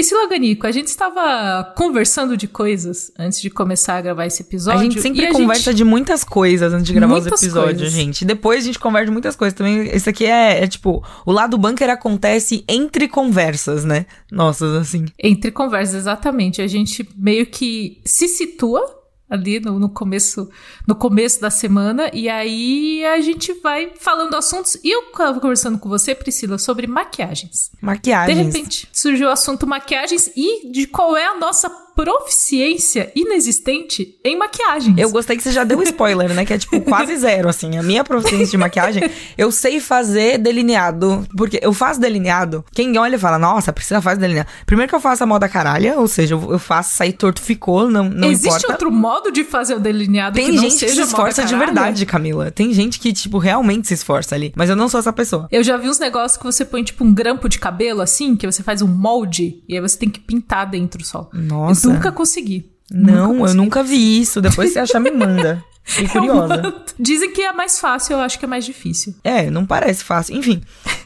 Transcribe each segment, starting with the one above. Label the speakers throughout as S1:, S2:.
S1: Priscila Ganico, a gente estava conversando de coisas antes de começar a gravar esse episódio.
S2: A gente sempre conversa gente... de muitas coisas antes de gravar muitas os episódios, coisas. gente. Depois a gente conversa de muitas coisas também. Isso aqui é, é, tipo, o lado bunker acontece entre conversas, né? Nossas, assim.
S1: Entre conversas, exatamente. A gente meio que se situa ali no, no, começo no começo da semana. E aí a gente vai falando assuntos. E eu estava conversando com você Priscila sobre maquiagens.
S2: Maquiagens.
S1: De repente surgiu o assunto maquiagens e de qual é a nossa proficiência inexistente em maquiagens.
S2: Eu gostei que você já deu spoiler, né? Que é tipo quase zero, assim. A minha proficiência de maquiagem, eu sei fazer delineado. Porque eu faço delineado. Quem olha fala, nossa, precisa fazer delineado. Primeiro que eu faço a moda caralha, ou seja, eu faço sair torto, ficou, não, não
S1: Existe
S2: importa.
S1: Outro modo de fazer o delineado
S2: Tem
S1: que não
S2: gente
S1: seja
S2: que se esforça de verdade, Camila. Tem gente que, tipo, realmente se esforça ali. Mas eu não sou essa pessoa.
S1: Eu já vi uns negócios que você põe, tipo, um grampo de cabelo, assim, que você faz um molde, e aí você tem que pintar dentro só.
S2: Nossa.
S1: Nunca consegui.
S2: Não, nunca eu nunca vi isso. Depois você achar, me manda. Fiquei curiosa.
S1: Dizem que é mais fácil, eu acho que é mais difícil.
S2: É, não parece fácil. Enfim.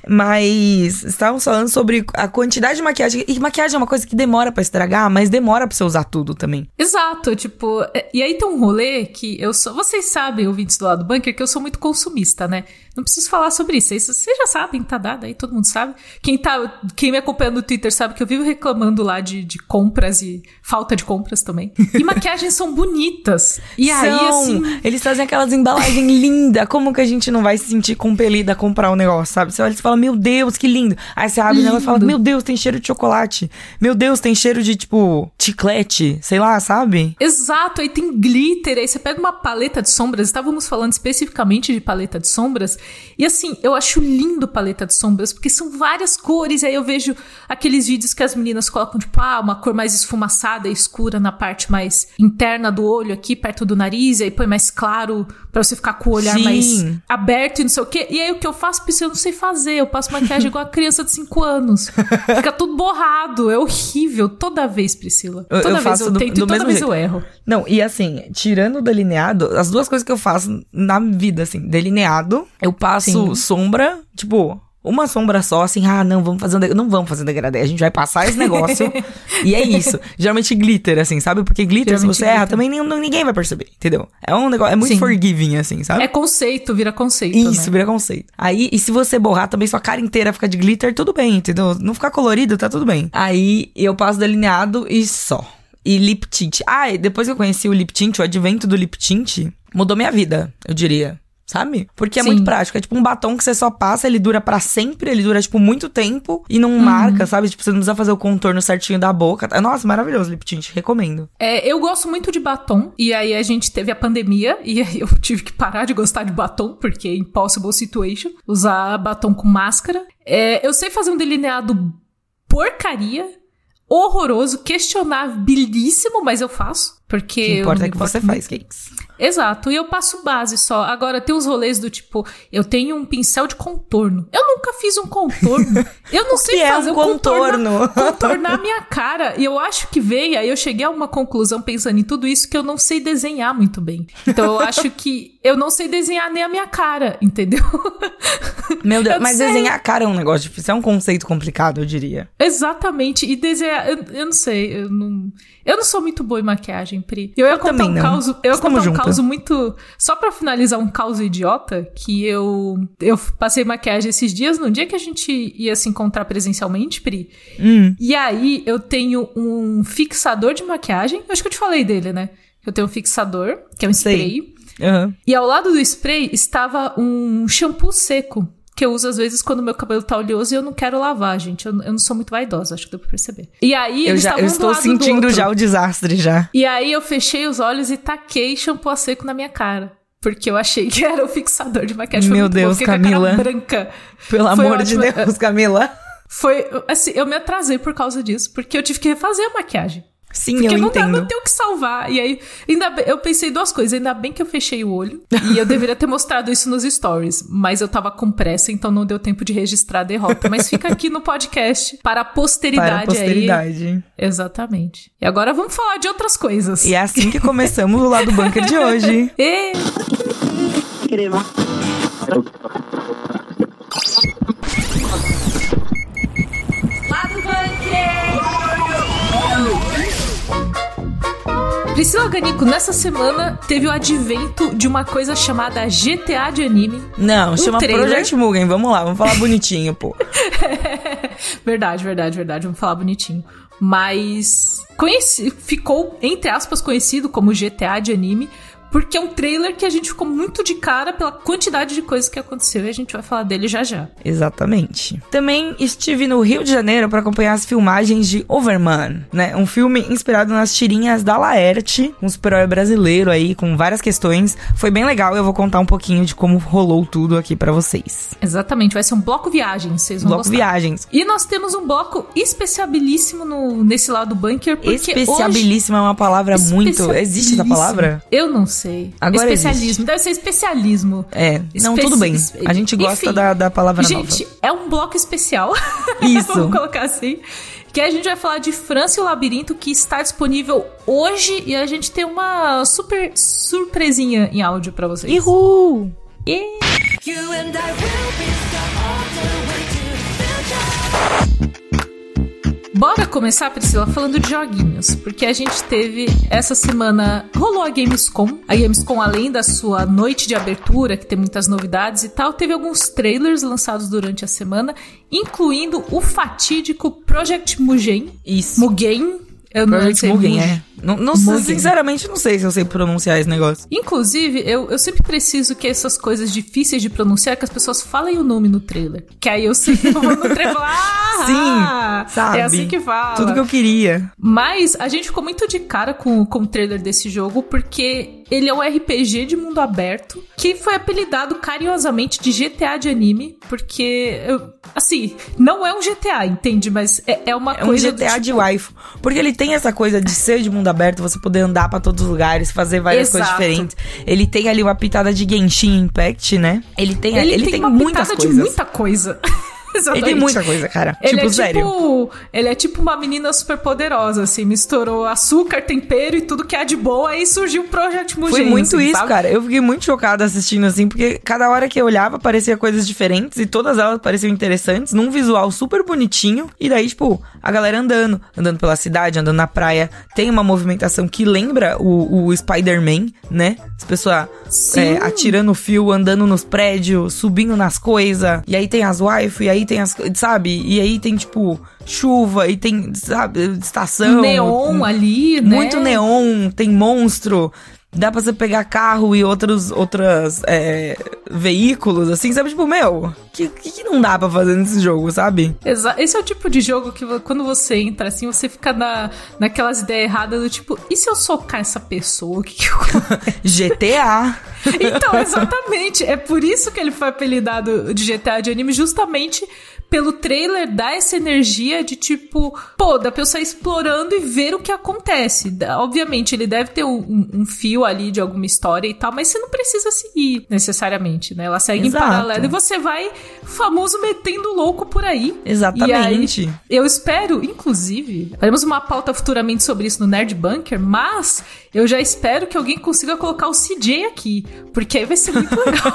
S2: Mas estávamos falando sobre a quantidade de maquiagem. E maquiagem é uma coisa que demora para estragar, mas demora pra você usar tudo também.
S1: Exato, tipo. É, e aí tem um rolê que eu sou. Vocês sabem, ouvintes do lado do bunker, que eu sou muito consumista, né? Não preciso falar sobre isso. Vocês já sabem, tá dado aí, todo mundo sabe. Quem, tá, quem me acompanha no Twitter sabe que eu vivo reclamando lá de, de compras e falta de compras também. E maquiagens são bonitas. E
S2: são.
S1: aí, assim.
S2: Eles trazem aquelas embalagens lindas. Como que a gente não vai se sentir compelida a comprar o um negócio, sabe? Você olha e fala, meu Deus, que lindo. Aí você abre o negócio e fala, meu Deus, tem cheiro de chocolate. Meu Deus, tem cheiro de, tipo, chiclete. Sei lá, sabe?
S1: Exato, aí tem glitter. Aí você pega uma paleta de sombras. Estávamos falando especificamente de paleta de sombras. E assim, eu acho lindo paleta de sombras, porque são várias cores. E aí eu vejo aqueles vídeos que as meninas colocam, tipo, ah, uma cor mais esfumaçada e escura na parte mais interna do olho, aqui perto do nariz, e aí põe mais claro para você ficar com o olhar Sim. mais aberto e não sei o quê. E aí o que eu faço, porque eu não sei fazer. Eu passo maquiagem igual a criança de 5 anos. Fica tudo borrado. É horrível. Toda vez, Priscila. Toda eu vez eu do, tento do e toda vez jeito. eu erro.
S2: Não, e assim, tirando o delineado, as duas coisas que eu faço na vida, assim, delineado, eu passo Sim. sombra, tipo, uma sombra só, assim, ah, não, vamos fazer um degradê. Não vamos fazer um degradê, a gente vai passar esse negócio. e é isso. Geralmente glitter, assim, sabe? Porque glitter, Geralmente se você glitter. erra, também nem, ninguém vai perceber, entendeu? É um negócio, é muito Sim. forgiving, assim, sabe?
S1: É conceito, vira conceito.
S2: Isso,
S1: né?
S2: vira conceito. Aí, e se você borrar também sua cara inteira fica de glitter, tudo bem, entendeu? Não ficar colorido, tá tudo bem. Aí eu passo delineado e só. E lip tint. Ah, e depois que eu conheci o lip tint, o advento do lip tint, mudou minha vida, eu diria sabe? Porque é Sim. muito prático. É tipo um batom que você só passa, ele dura para sempre, ele dura, tipo, muito tempo e não uhum. marca, sabe? Tipo, você não precisa fazer o contorno certinho da boca. Nossa, maravilhoso, lip tint, recomendo.
S1: É, eu gosto muito de batom, e aí a gente teve a pandemia, e aí eu tive que parar de gostar de batom, porque é impossible situation, usar batom com máscara. É, eu sei fazer um delineado porcaria, horroroso, questionabilíssimo, mas eu faço. Porque. O
S2: que importa é que você faz, Cakes.
S1: Exato, e eu passo base só. Agora, tem os rolês do tipo, eu tenho um pincel de contorno. Eu nunca fiz um contorno. Eu não sei fazer
S2: é um contorno.
S1: Contornar a minha cara. E eu acho que veio, aí eu cheguei a uma conclusão pensando em tudo isso que eu não sei desenhar muito bem. Então eu acho que eu não sei desenhar nem a minha cara, entendeu?
S2: Meu Deus, eu mas sei. desenhar a cara é um negócio difícil, é um conceito complicado, eu diria.
S1: Exatamente, e desenhar, eu, eu não sei, eu não, eu não sou muito boa em maquiagem, Pri. Eu ia eu contar um caos, eu ia contar um caos muito, só para finalizar um caos idiota, que eu eu passei maquiagem esses dias, no dia que a gente ia se encontrar presencialmente, Pri.
S2: Hum.
S1: E aí eu tenho um fixador de maquiagem, acho que eu te falei dele, né? Eu tenho um fixador, que é um spray.
S2: Uhum.
S1: E ao lado do spray estava um shampoo seco. Que eu uso às vezes quando meu cabelo tá oleoso e eu não quero lavar, gente. Eu, eu não sou muito vaidosa, acho que deu pra perceber. E aí,
S2: eu, já, eu estou sentindo já o desastre já.
S1: E aí eu fechei os olhos e taquei shampoo a seco na minha cara. Porque eu achei que era o fixador de maquiagem.
S2: Meu Deus, bom, Camila.
S1: branca.
S2: Pelo Foi amor ótimo. de Deus, Camila.
S1: Foi, assim, eu me atrasei por causa disso, porque eu tive que refazer a maquiagem.
S2: Sim,
S1: Porque
S2: eu
S1: não
S2: entendo.
S1: Dá, não tem o que salvar. E aí, ainda bem, eu pensei duas coisas. Ainda bem que eu fechei o olho. e eu deveria ter mostrado isso nos stories. Mas eu tava com pressa, então não deu tempo de registrar a derrota. Mas fica aqui no podcast para a posteridade. Para a
S2: posteridade.
S1: Aí. Exatamente. E agora vamos falar de outras coisas.
S2: E é assim que começamos o lado bunker de hoje.
S1: e... Priscila Ganico, nessa semana teve o advento de uma coisa chamada GTA de anime.
S2: Não, chama
S1: trailer.
S2: Project Mugen. Vamos lá, vamos falar bonitinho, pô.
S1: verdade, verdade, verdade. Vamos falar bonitinho. Mas conheci, ficou, entre aspas, conhecido como GTA de anime, porque é um trailer que a gente ficou muito de cara pela quantidade de coisas que aconteceu e a gente vai falar dele já já.
S2: Exatamente. Também estive no Rio de Janeiro para acompanhar as filmagens de Overman, né? Um filme inspirado nas tirinhas da Laerte, um super-herói brasileiro aí com várias questões. Foi bem legal, eu vou contar um pouquinho de como rolou tudo aqui para vocês.
S1: Exatamente, vai ser um bloco viagem, vocês vão
S2: Bloco
S1: gostar.
S2: Viagens.
S1: E nós temos um bloco especiabilíssimo no, nesse lado do bunker, porque
S2: Especiabilíssima é uma palavra
S1: hoje...
S2: muito. Existe essa palavra?
S1: Eu não sei.
S2: Agora
S1: especialismo,
S2: existe.
S1: deve ser especialismo.
S2: É, não, tudo bem. A gente gosta
S1: Enfim,
S2: da, da palavra
S1: Gente,
S2: nova.
S1: é um bloco especial.
S2: Isso.
S1: Vamos colocar assim. Que a gente vai falar de França e o Labirinto, que está disponível hoje. E a gente tem uma super surpresinha em áudio pra vocês.
S2: Uhul!
S1: E...
S3: You and I will be stuck all the
S1: Bora começar, Priscila, falando de joguinhos. Porque a gente teve essa semana. Rolou a Gamescom. A Gamescom, além da sua noite de abertura, que tem muitas novidades e tal, teve alguns trailers lançados durante a semana, incluindo o fatídico Project Mugen.
S2: Isso.
S1: Mugen. Eu não
S2: Project
S1: sei
S2: Mugen,
S1: Mugen.
S2: é. Não, não, sinceramente, não sei se eu sei pronunciar esse negócio.
S1: Inclusive, eu, eu sempre preciso que essas coisas difíceis de pronunciar, que as pessoas falem o nome no trailer. Que aí eu sei que eu vou no trailer e falar, ah,
S2: Sim, sabe?
S1: É assim que fala.
S2: Tudo que eu queria.
S1: Mas a gente ficou muito de cara com, com o trailer desse jogo, porque ele é um RPG de mundo aberto, que foi apelidado carinhosamente de GTA de anime, porque, assim, não é um GTA, entende? Mas é, é uma
S2: É um
S1: coisa... do
S2: GTA
S1: tipo-
S2: de waifu. Porque ele tem essa coisa de ser de mundo aberto, você poder andar pra todos os lugares, fazer várias coisas
S1: Exato.
S2: diferentes. Ele tem ali uma pitada de Genshin Impact, né? Ele tem,
S1: Ele,
S2: ele
S1: tem,
S2: tem
S1: uma
S2: muitas
S1: pitada
S2: coisas.
S1: de muita coisa.
S2: Ele
S1: Exatamente.
S2: tem muita coisa, cara.
S1: Ele
S2: tipo,
S1: é
S2: sério.
S1: tipo, ele é tipo uma menina super poderosa, assim, misturou açúcar, tempero e tudo que há de boa, aí surgiu o Project Mugen.
S2: Foi muito
S1: assim,
S2: isso,
S1: sabe?
S2: cara. Eu fiquei muito chocada assistindo assim, porque cada hora que eu olhava parecia coisas diferentes e todas elas pareciam interessantes, num visual super bonitinho. E daí, tipo, a galera andando, andando pela cidade, andando na praia. Tem uma movimentação que lembra o, o Spider-Man, né? As pessoas é, atirando fio, andando nos prédios, subindo nas coisas. E aí tem as wife, e aí tem as. Sabe? E aí tem, tipo, chuva, e tem, sabe, estação.
S1: Neon ali, né?
S2: Muito neon, tem monstro. Dá pra você pegar carro e outros outras, é, veículos, assim, sabe? Tipo, meu, o que, que, que não dá pra fazer nesse jogo, sabe?
S1: Esse é o tipo de jogo que quando você entra assim, você fica na, naquelas ideias erradas do tipo, e se eu socar essa pessoa? O que, que eu...
S2: GTA.
S1: Então, exatamente. É por isso que ele foi apelidado de GTA de anime, justamente pelo trailer dar essa energia de tipo, pô, da pessoa explorando e ver o que acontece. Obviamente, ele deve ter um, um- fio ali de alguma história e tal, mas você não precisa seguir necessariamente, né? Ela segue
S2: Exato.
S1: em paralelo e você vai, famoso, metendo louco por aí.
S2: Exatamente.
S1: Aí, eu espero, inclusive, faremos uma pauta futuramente sobre isso no Nerd Bunker, mas eu já espero que alguém consiga colocar o CJ aqui, porque aí vai ser muito legal.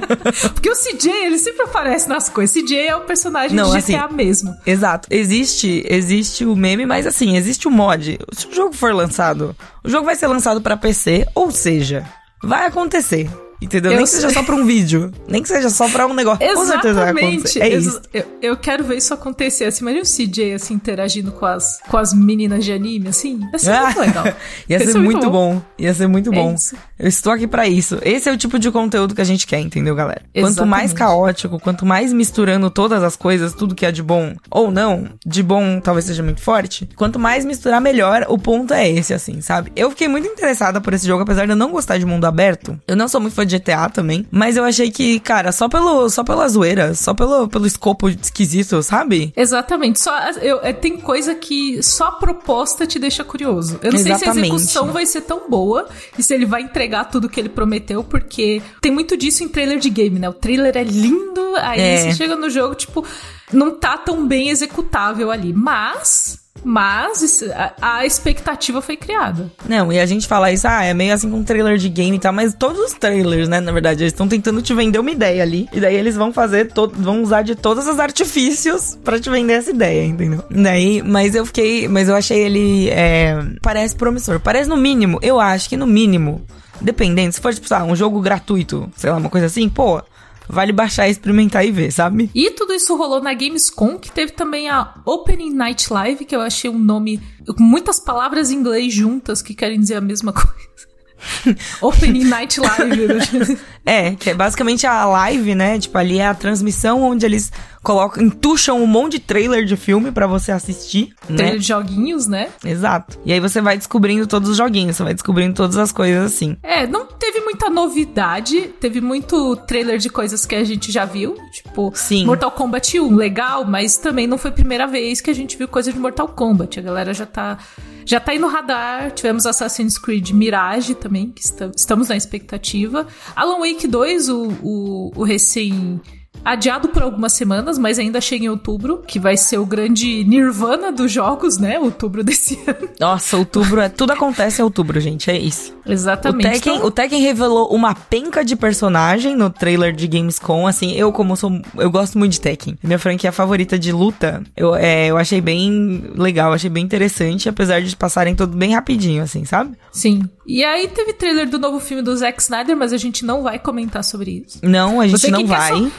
S1: porque o CJ, ele sempre aparece nas coisas. CJ é o personagem
S2: Não,
S1: de GTA
S2: assim,
S1: mesmo.
S2: Exato. Existe, existe o meme, mas assim, existe o mod. Se o jogo for lançado, o jogo vai ser lançado pra PC, ou seja, vai acontecer. Entendeu?
S1: Eu
S2: Nem que seja só pra um vídeo. Nem que seja só pra um negócio. Com certeza vai
S1: Exatamente.
S2: acontecer. É isso.
S1: Eu, eu quero ver isso acontecer. Assim, imagina o CJ assim, interagindo com as, com as meninas de anime, assim. Ia ser muito legal.
S2: Ia ser muito bom. Ia ser muito
S1: É
S2: bom.
S1: isso.
S2: Eu estou aqui pra isso. Esse é o tipo de conteúdo que a gente quer, entendeu, galera? Quanto mais
S1: Exatamente.
S2: caótico, quanto mais misturando todas as coisas, tudo que é de bom ou não, de bom talvez seja muito forte, quanto mais misturar, melhor. O ponto é esse, assim, sabe? Eu fiquei muito interessada por esse jogo, apesar de eu não gostar de mundo aberto. Eu não sou muito fã de GTA também, mas eu achei que, cara, só pelo só pela zoeira, só pelo, pelo escopo esquisito, sabe?
S1: Exatamente. Só, eu, é, tem coisa que só a proposta te deixa curioso. Eu não sei se a
S2: Exatamente.
S1: execução vai ser tão boa e se ele vai entregar tudo que ele prometeu, porque tem muito disso em trailer de game, né? O trailer é lindo, aí
S2: É.
S1: você chega no jogo, tipo, não tá tão bem executável ali. Mas. Mas a, expectativa foi criada.
S2: Não, e a gente fala isso, ah, é meio assim com um trailer de game e tal, mas todos os trailers, né, na verdade, eles estão tentando te vender uma ideia ali. E daí eles vão fazer, vão usar de todos os artifícios pra te vender essa ideia, entendeu? Daí, mas eu fiquei, mas eu achei ele, é, parece promissor. Parece no mínimo, eu acho que no mínimo, dependendo, se for, tipo, um jogo gratuito, sei lá, uma coisa assim, pô, vale baixar, experimentar e ver, sabe?
S1: E tudo isso rolou na Gamescom, que teve também a Opening Night Live, que eu achei um nome com muitas palavras em inglês juntas que querem dizer a mesma coisa. Opening Night Live. né?
S2: É, que é basicamente a live, né? Tipo, ali é a transmissão onde eles colocam, entucham um monte de trailer de filme pra você assistir, né?
S1: Trailer de joguinhos, né?
S2: Exato. E aí você vai descobrindo todos os joguinhos, você vai descobrindo todas as coisas assim.
S1: É, não teve muita novidade, teve muito trailer de coisas que a gente já viu, tipo
S2: Sim.
S1: Mortal Kombat 1, legal, mas também não foi a primeira vez que a gente viu coisa de Mortal Kombat. A galera já tá já tá aí no radar. Tivemos Assassin's Creed Mirage também, que esta- estamos na expectativa. Alan Wake 2, o, o, o recém adiado por algumas semanas, mas ainda chega em outubro, que vai ser o grande nirvana dos jogos, né? Outubro desse ano.
S2: Nossa, outubro é. Tudo acontece em outubro, gente. É isso. O
S1: Exatamente.
S2: Tekken,
S1: Então-
S2: o Tekken revelou uma penca de personagem no trailer de Gamescom. Assim, eu, como sou. Eu gosto muito de Tekken. Minha franquia favorita de luta. Eu, é, eu achei bem legal, achei bem interessante, apesar de passarem tudo bem rapidinho, assim, sabe?
S1: Sim. E aí teve trailer do novo filme do Zack Snyder, mas a gente não vai comentar sobre isso.
S2: Não, a gente
S1: Você
S2: não vai.
S1: só-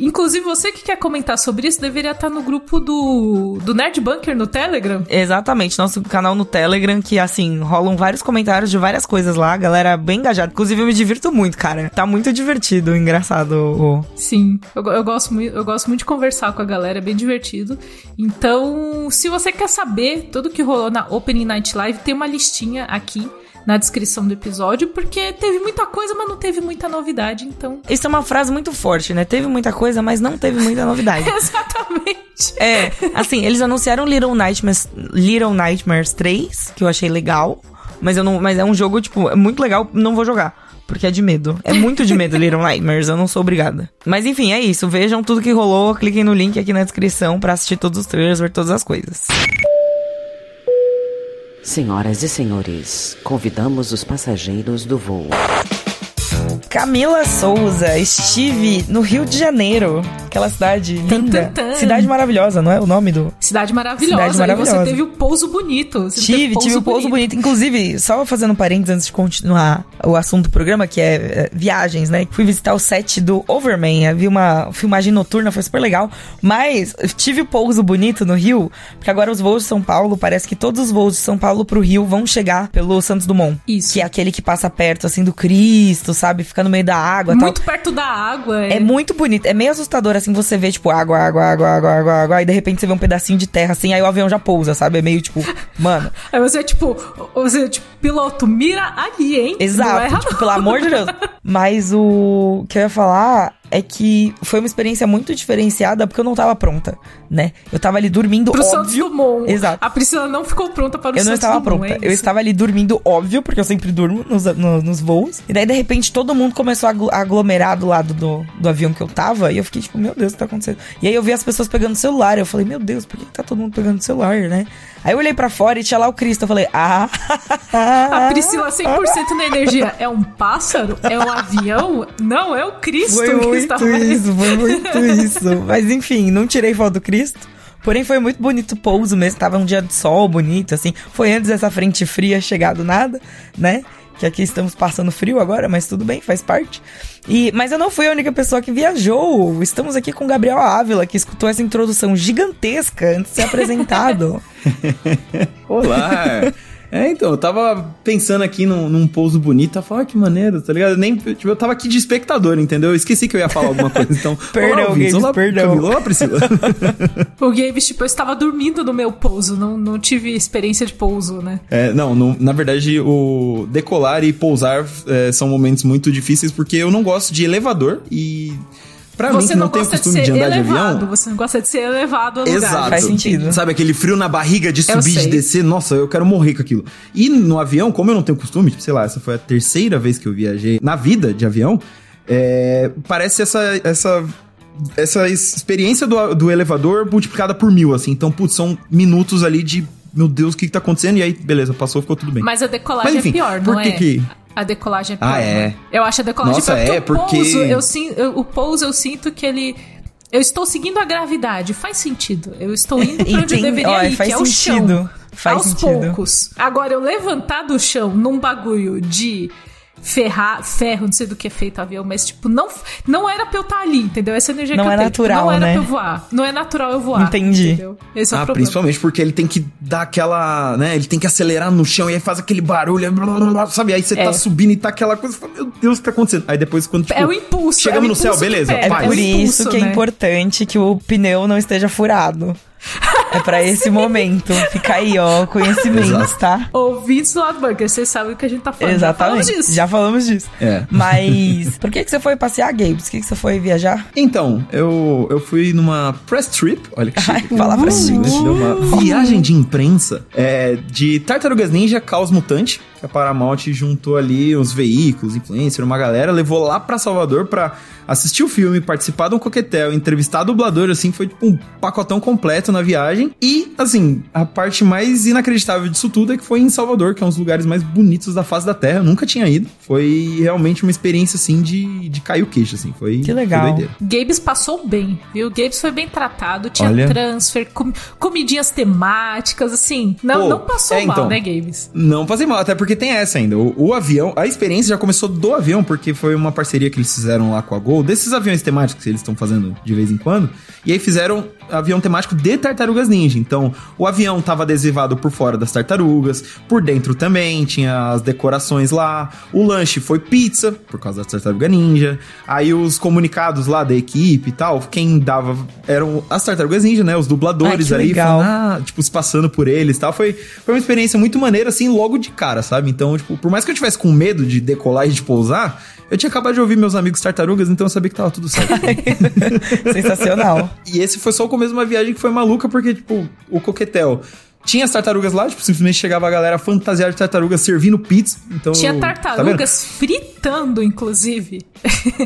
S1: Inclusive, você que quer comentar sobre isso, deveria estar no grupo do, do Nerd Bunker no Telegram.
S2: Exatamente, nosso canal no Telegram, que assim, rolam vários comentários de várias coisas lá, a galera bem engajada. Inclusive, eu me divirto muito, cara. Tá muito divertido, engraçado. o-
S1: Sim, eu, eu gosto muito, eu gosto muito de conversar com a galera, é bem divertido. Então, se você quer saber tudo que rolou na Opening Night Live, tem uma listinha aqui na descrição do episódio, porque teve muita coisa, mas não teve muita novidade, então.
S2: Isso é uma frase muito forte, né? Teve muita coisa, mas não teve muita novidade.
S1: Exatamente.
S2: É, assim, eles anunciaram Little Nightmares, Little Nightmares 3, que eu achei legal, mas eu não, mas é um jogo tipo, é muito legal, não vou jogar. Porque é de medo. É muito de medo Little Nightmares, eu não sou obrigada. Mas enfim, é isso. Vejam tudo que rolou, cliquem no link aqui na descrição pra assistir todos os trailers, ver todas as coisas.
S4: Senhoras e senhores, convidamos os passageiros do voo.
S2: Camila Souza, estive no Rio de Janeiro. Aquela cidade linda.
S1: tan, tan.
S2: Cidade maravilhosa, não é o nome do.
S1: Cidade maravilhosa.
S2: Cidade
S1: E
S2: maravilhosa.
S1: você teve o pouso bonito. Você
S2: Tive, tive o pouso bonito. Inclusive, só fazendo um parênteses antes de continuar o assunto do programa, que é, é, viagens, né? Fui visitar o set do Overman, vi uma filmagem noturna, foi super legal. Mas tive o pouso bonito no Rio, porque agora os voos de São Paulo, parece que todos os voos de São Paulo pro Rio vão chegar pelo Santos Dumont.
S1: Isso.
S2: Que é aquele que passa perto, assim, do Cristo, sabe? Fica no meio da água e tal.
S1: Muito perto da água.
S2: É muito bonito. É meio assustador, assim, você vê, tipo, água, água, água, água, água, água, e de repente você vê um pedacinho de terra, assim, aí o avião já pousa, sabe? É meio, tipo, mano...
S1: Aí você, tipo, você, tipo, piloto, mira ali, hein? Não
S2: Exato,
S1: erra,
S2: tipo, pelo amor de Deus. Mas o que eu ia falar é que foi uma experiência muito diferenciada porque eu não tava pronta, né? Eu tava ali dormindo,
S1: Pro Santos
S2: óbvio.
S1: Dumont.
S2: Exato.
S1: A Priscila não ficou pronta para o
S2: Eu não
S1: Santos
S2: estava
S1: Dumont,
S2: pronta.
S1: é
S2: eu estava ali dormindo, óbvio, porque eu sempre durmo nos, no- nos voos. E daí, de repente, todo mundo começou a aglomerar do lado do, do avião que eu tava. E eu fiquei tipo, meu Deus, o que tá acontecendo? E aí eu vi as pessoas pegando celular. Eu falei, meu Deus, por que que tá todo mundo pegando celular, né? Aí eu olhei pra fora e tinha lá o Cristo. Eu falei, ah.
S1: A Priscila 100% na energia. É um pássaro? É um avião? Não, é o Cristo
S2: Foi muito
S1: estava
S2: isso, foi muito isso. Mas enfim, não tirei foto do Cristo. Porém, foi muito bonito o pouso mesmo. Tava um dia de sol bonito, assim. Foi antes dessa frente fria chegar do nada, né? Que aqui estamos passando frio agora, mas tudo bem, faz parte. E, mas eu não fui a única pessoa que viajou. Estamos aqui com Gabriel Ávila, que escutou essa introdução gigantesca antes de ser apresentado.
S5: Olá! É, então, eu tava pensando aqui num, num pouso bonito, eu falei, ah, que maneiro, tá ligado? Eu Nem, tipo, eu tava aqui de espectador, entendeu? Eu esqueci que eu ia falar alguma coisa, então...
S2: Perdão,
S5: olá,
S2: Games,
S5: olá,
S2: perdão.
S5: Camila, olá, Priscila.
S1: O Games, tipo, eu estava dormindo no meu pouso. Não, não tive experiência de pouso, né?
S5: É, não, não, na verdade, o decolar e pousar é, são momentos muito difíceis, porque eu não gosto de elevador e... Pra mim,
S1: Você
S5: que
S1: não,
S5: não,
S1: de
S5: costume
S1: ser
S5: de, andar de
S1: elevado.
S5: avião...
S1: Você não gosta de ser elevado a lugar.
S5: Exato.
S2: Faz sentido.
S5: Sabe aquele frio na barriga de subir, de descer? Nossa, eu quero morrer com aquilo. E no avião, como eu não tenho costume, tipo, sei lá, essa foi a terceira vez que eu viajei na vida de avião, é, parece essa, essa, essa experiência do, do elevador multiplicada por mil, assim. Então, putz, são minutos ali de meu Deus, o que que tá acontecendo? E aí, beleza, passou, ficou tudo bem.
S1: Mas a decolagem
S5: Mas, enfim,
S1: é pior,
S5: por
S1: não
S5: que
S1: é?
S5: que-
S1: A decolagem é pior.
S5: Ah, é?
S1: Eu acho a decolagem
S5: Nossa,
S1: pior.
S5: é,
S1: o
S5: porque-
S1: pouso, eu, eu- o pouso eu sinto que ele... Eu estou seguindo a gravidade, faz sentido. Eu estou indo pra onde eu deveria
S2: Olha,
S1: ir,
S2: faz
S1: que é o
S2: sentido.
S1: chão.
S2: Faz
S1: aos
S2: sentido.
S1: poucos. Agora, eu levantar do chão num bagulho de ferrar, ferro, não sei do que é feito o avião, mas tipo, não, não era pra eu estar ali, entendeu? Essa energia
S2: Não
S1: que eu
S2: é
S1: tenho,
S2: natural,
S1: tipo, não era
S2: né?
S1: pra eu voar. Não é natural eu voar.
S2: Entendi.
S1: Entendeu? Esse é o
S5: Ah,
S1: problema.
S5: principalmente porque ele tem que dar aquela, né? Ele tem que acelerar no chão e aí faz aquele barulho, blá, blá, blá, sabe? Aí você
S1: É.
S5: tá subindo e tá aquela coisa, fala, meu Deus, o que tá acontecendo? Aí depois quando tipo,
S1: É o impulso.
S5: chegamos
S1: é o
S5: no céu,
S1: impulso
S5: beleza,
S2: É
S5: paz.
S2: por
S1: o impulso,
S2: isso que é
S1: né?
S2: importante que o pneu não esteja furado. É pra esse momento. Fica aí, ó, conhecimentos,
S5: Exato.
S2: tá?
S1: Ouvintes do lado bunker, vocês sabem o que a gente tá falando. Já
S2: Exatamente.
S1: falamos disso.
S2: Já falamos disso.
S5: É.
S2: Mas por que, que você foi passear, Gabes? Por que, que você foi viajar?
S5: Então, eu, eu fui numa press trip, olha que
S2: Ai,
S5: chique.
S2: fala pra gente.
S5: Deu uma viagem de imprensa é, de Tartarugas Ninja Caos Mutante, que a Paramount juntou ali os veículos, influencer, uma galera, levou lá pra Salvador pra assistir o filme, participar de um coquetel, entrevistar dublador, assim, foi tipo um pacotão completo na viagem. E, assim, a parte mais inacreditável disso tudo é que foi em Salvador, que é um dos lugares mais bonitos da face da Terra. Eu nunca tinha ido. Foi realmente uma experiência, assim, de, de cair o queixo, assim. Foi,
S2: Que legal.
S5: Foi doideira.
S1: Gabes passou bem, viu? Gabes foi bem tratado, tinha
S5: Olha.
S1: transfer, com- comidinhas temáticas, assim. Não,
S5: Pô,
S1: não passou
S5: é,
S1: mal,
S5: então.
S1: né, Gabes?
S5: Não passei mal, até porque tem essa ainda. O, o avião, a experiência já começou do avião, porque foi uma parceria que eles fizeram lá com a Gol, desses aviões temáticos que eles estão fazendo de vez em quando. E aí fizeram avião temático de tartarugas ninja. Então, o avião tava adesivado por fora das tartarugas, por dentro também, tinha as decorações lá. O lanche foi pizza, por causa das tartarugas ninja. Aí os comunicados lá da equipe e tal, quem dava eram as tartarugas ninja, né? Os dubladores
S2: Ai,
S5: ali, falando, ah, tipo, se passando por eles e tal. Foi, foi uma experiência muito maneira, assim, logo de cara, sabe? Então, tipo, por mais que eu tivesse com medo de decolar e de pousar, eu tinha acabado de ouvir meus amigos tartarugas, então eu sabia que tava tudo certo.
S2: Sensacional.
S5: e esse foi só o começo de uma viagem que foi maluca, porque, tipo, o coquetel. Tinha as tartarugas lá, tipo, simplesmente chegava a galera fantasiada de tartarugas servindo pizza. Então,
S1: Tinha
S5: tá
S1: tartarugas fritando, inclusive.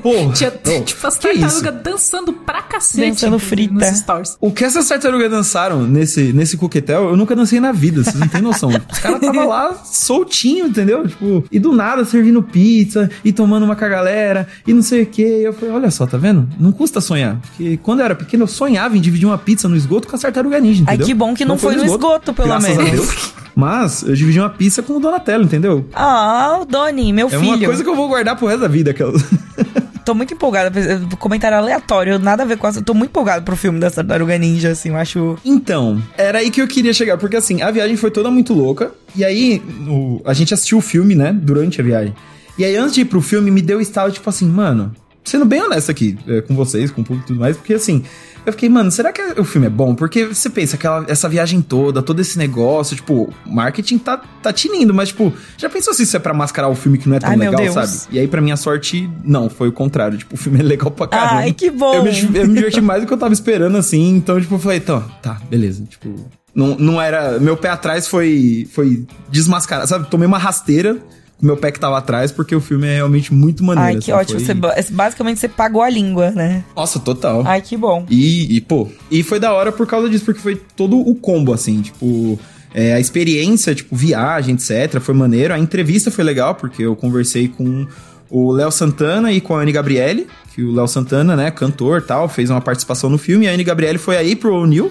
S5: Porra,
S1: Tinha,
S5: não,
S1: tipo, as tartarugas dançando pra cacete.
S2: Dançando frita.
S1: Nos stories.
S5: O que essas tartarugas dançaram nesse, nesse coquetel, eu nunca dancei na vida, vocês não têm noção. Os caras tava lá soltinho, entendeu? Tipo, e do nada servindo pizza e tomando uma com a galera e não sei o que. Eu falei, olha só, tá vendo? Não custa sonhar. Porque quando eu era pequeno, eu sonhava em dividir uma pizza no esgoto com as tartarugas ninja,
S2: Ai,
S5: entendeu?
S2: que bom que não foi no esgoto, pelo
S5: graças
S2: menos.
S5: A Deus. Mas eu dividi uma pizza com o Donatello, entendeu?
S2: Ah, o Doni, meu
S5: É
S2: filho.
S5: uma coisa que eu vou guardar pro resto da vida. Aquela...
S2: Tô muito empolgada. Comentário aleatório, nada a ver com essa. Tô muito empolgada pro filme da Tartaruga Ninja, assim, eu acho.
S5: Então, era aí que eu queria chegar, porque assim, a viagem foi toda muito louca. E aí, o- a gente assistiu o filme, né, durante a viagem. E aí, antes de ir pro filme, me deu estalo, tipo assim, mano, sendo bem honesto aqui é, com vocês, com o público e tudo mais, porque assim, eu fiquei, mano, será que o filme é bom? Porque você pensa, aquela, essa viagem toda, todo esse negócio, tipo, marketing tá, tá tinindo, mas, tipo, já pensou se isso é pra mascarar o filme que não é tão
S2: Ai,
S5: legal, sabe? E aí, pra minha sorte, não, foi o contrário. Tipo, o filme é legal pra caramba.
S2: Ai, que bom.
S5: Eu me, eu me diverti mais do que eu tava esperando, assim. Então, tipo, eu falei, então, tá, beleza. Tipo, não, não era. Meu pé atrás foi, foi desmascarado, sabe? Tomei uma rasteira meu pé que tava atrás, porque o filme é realmente muito maneiro.
S2: Ai, que ótimo.
S5: foi-
S2: Você, ba- basicamente você pagou a língua, né?
S5: Nossa, total.
S2: Ai, que bom.
S5: E, e, pô, e foi da hora por causa disso, porque foi todo o combo, assim, tipo. é, a experiência, tipo, viagem, etc., foi maneiro. A entrevista foi legal, porque eu conversei com o Léo Santana e com a Anne Gabriele, que o Léo Santana, né, cantor tal, fez uma participação no filme, e a Anne Gabriele foi aí pro O'Neill,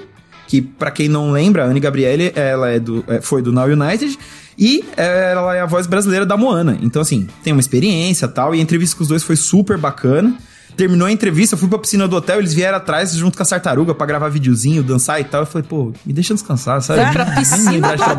S5: que pra quem não lembra, a Anne Gabriele, ela é do, é, foi do Now United, e é, ela é a voz brasileira da Moana. Então, assim, tem uma experiência tal, e a entrevista com os dois foi super bacana. Terminou a entrevista, eu fui pra piscina do hotel, eles vieram atrás junto com a tartaruga pra gravar videozinho, dançar e tal. Eu falei, pô, me deixa descansar, sabe?
S1: Foi pra piscina do hotel.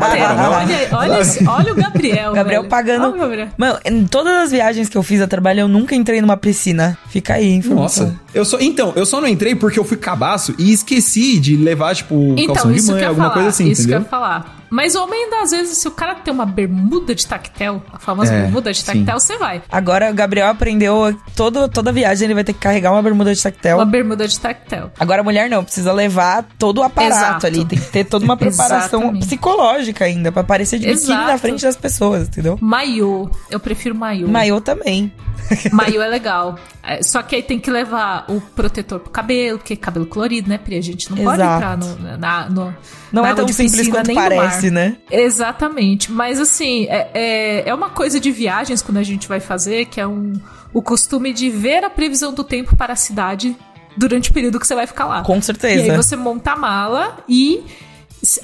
S1: Olha, olha, esse- olha o Gabriel.
S2: Gabriel
S1: velho.
S2: pagando.
S1: Olha Gabriel.
S2: Mano, em todas as viagens que eu fiz a trabalho, eu nunca entrei numa piscina. Fica aí, informação.
S5: Nossa, eu só, então, eu só não entrei porque eu fui cabaço e esqueci de levar, tipo,
S1: Então,
S5: calção de
S1: isso
S5: mãe, alguma
S1: falar.
S5: coisa assim,
S1: isso que eu
S5: entendeu?
S1: ia falar. Mas homem, às vezes, se o cara tem uma bermuda de tactel, a famosa
S5: É,
S1: bermuda de
S5: sim.
S1: tactel, você vai.
S2: Agora o Gabriel aprendeu todo, toda viagem ele vai ter que carregar uma bermuda de tactel.
S1: Uma bermuda de tactel.
S2: Agora a mulher não, precisa levar todo o aparato
S1: Exato.
S2: ali. Tem que ter toda uma preparação psicológica ainda, pra parecer de biquíni
S1: Exato.
S2: na frente das pessoas, entendeu?
S1: Maiô. Eu prefiro maiô.
S2: Maiô também.
S1: Maiô é legal. É, só que aí tem que levar o protetor pro cabelo, porque é cabelo colorido, né, Pri? A gente não pode
S2: Exato.
S1: entrar no, na, no,
S2: Não
S1: na
S2: é tão simples quanto parece, né?
S1: Exatamente. Mas assim, é, é, é uma coisa de viagens quando a gente vai fazer, que é um, o costume de ver a previsão do tempo para a cidade durante o período que você vai ficar lá.
S2: Com certeza.
S1: E aí você monta a mala e.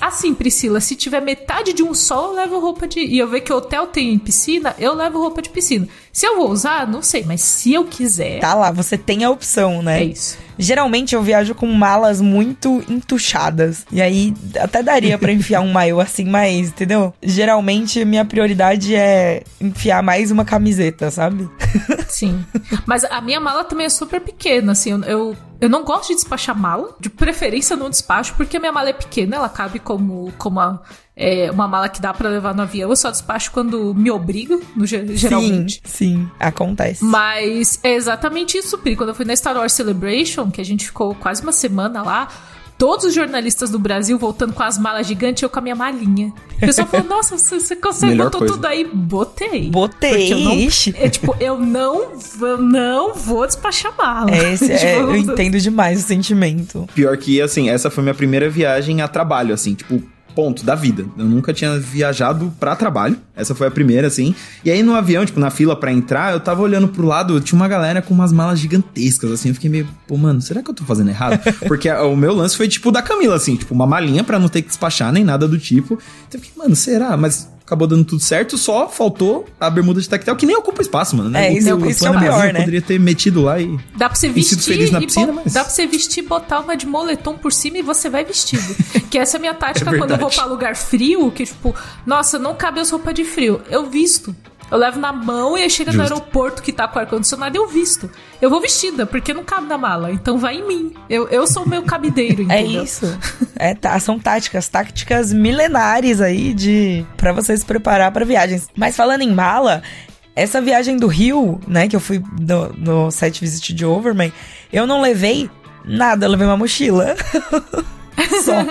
S1: Assim, Priscila, se tiver metade de um sol, eu levo roupa de. E eu ver que o hotel tem piscina, eu levo roupa de piscina. Se eu vou usar, não sei, mas se eu quiser.
S2: Tá lá, você tem a opção, né?
S1: É isso.
S2: Geralmente eu viajo com malas muito entuchadas. E aí até daria pra enfiar um maiô assim, mas, entendeu? Geralmente minha prioridade é enfiar mais uma camiseta, sabe?
S1: Sim. Mas a minha mala também é super pequena, assim. Eu, eu, eu não gosto de despachar mala. De preferência, não despacho, porque a minha mala é pequena, ela cabe como, como a, é, uma mala que dá pra levar no avião. Eu só despacho quando me obrigo, no, ge- geralmente.
S2: Sim, sim, acontece.
S1: Mas é exatamente isso, Pri. Quando eu fui na Star Wars Celebration, que a gente ficou quase uma semana lá, todos os jornalistas do Brasil voltando com as malas gigantes, eu com a minha malinha. O pessoal falou, nossa, você, você consegue
S5: Melhor
S1: botar
S5: coisa.
S1: tudo aí? Botei.
S2: Botei,
S1: eu não,
S2: ixi.
S1: é, tipo, eu não, eu não vou despachar mala.
S2: É, esse, é,
S1: Tipo,
S2: eu entendo demais o sentimento.
S5: Pior que, assim, essa foi minha primeira viagem a trabalho, assim, tipo, ponto da vida. Eu nunca tinha viajado pra trabalho. Essa foi a primeira, assim. E aí no avião, tipo, na fila pra entrar, eu tava olhando pro lado, tinha uma galera com umas malas gigantescas, assim. Eu fiquei meio, pô, mano, será que eu tô fazendo errado? Porque o meu lance foi tipo da Camila, assim, tipo, uma malinha pra não ter que despachar nem nada do tipo. Então eu fiquei, mano, será? Mas. Acabou dando tudo certo, só faltou a bermuda de tactel, que nem ocupa espaço, mano. Né?
S2: É, isso-
S5: O-
S2: isso é o pior, né?
S5: Poderia ter metido lá e.
S1: Dá pra você vestir
S5: feliz na piscina, mas-
S1: dá pra você vestir botar uma de moletom por cima e você vai vestido. que essa é a minha tática
S5: É
S1: quando eu vou pra lugar frio, que tipo, nossa, não cabe as roupas de frio. Eu visto. Eu levo na mão e aí chega no
S5: Justo.
S1: aeroporto que tá com ar-condicionado eu visto. Eu vou vestida, porque não cabe na mala. Então vai em mim. Eu, eu sou o meu cabideiro,
S2: É
S1: entendeu?
S2: isso. É, tá, são táticas, táticas milenares aí de para você se preparar para viagens. Mas falando em mala, essa viagem do Rio, né, que eu fui no, no site Visit de Overman, eu não levei nada, eu levei uma mochila. Só.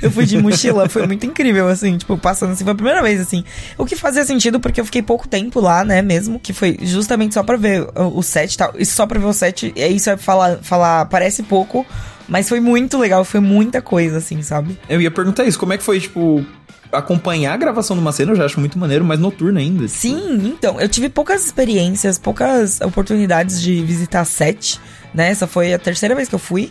S2: Eu fui de mochila, foi muito incrível, assim, tipo, passando assim, foi a primeira vez, assim. O que fazia sentido, porque eu fiquei pouco tempo lá, né, mesmo, que foi justamente só pra ver o, set e tal. E só pra ver o set, é isso é falar, falar, parece pouco, mas foi muito legal, foi muita coisa, assim, sabe?
S5: Eu ia perguntar isso, como é que foi, tipo, acompanhar a gravação de uma cena, eu já acho muito maneiro, mas noturna ainda.
S2: Sim, então, eu tive poucas experiências, poucas oportunidades de visitar set, né? Essa foi a terceira vez que eu fui.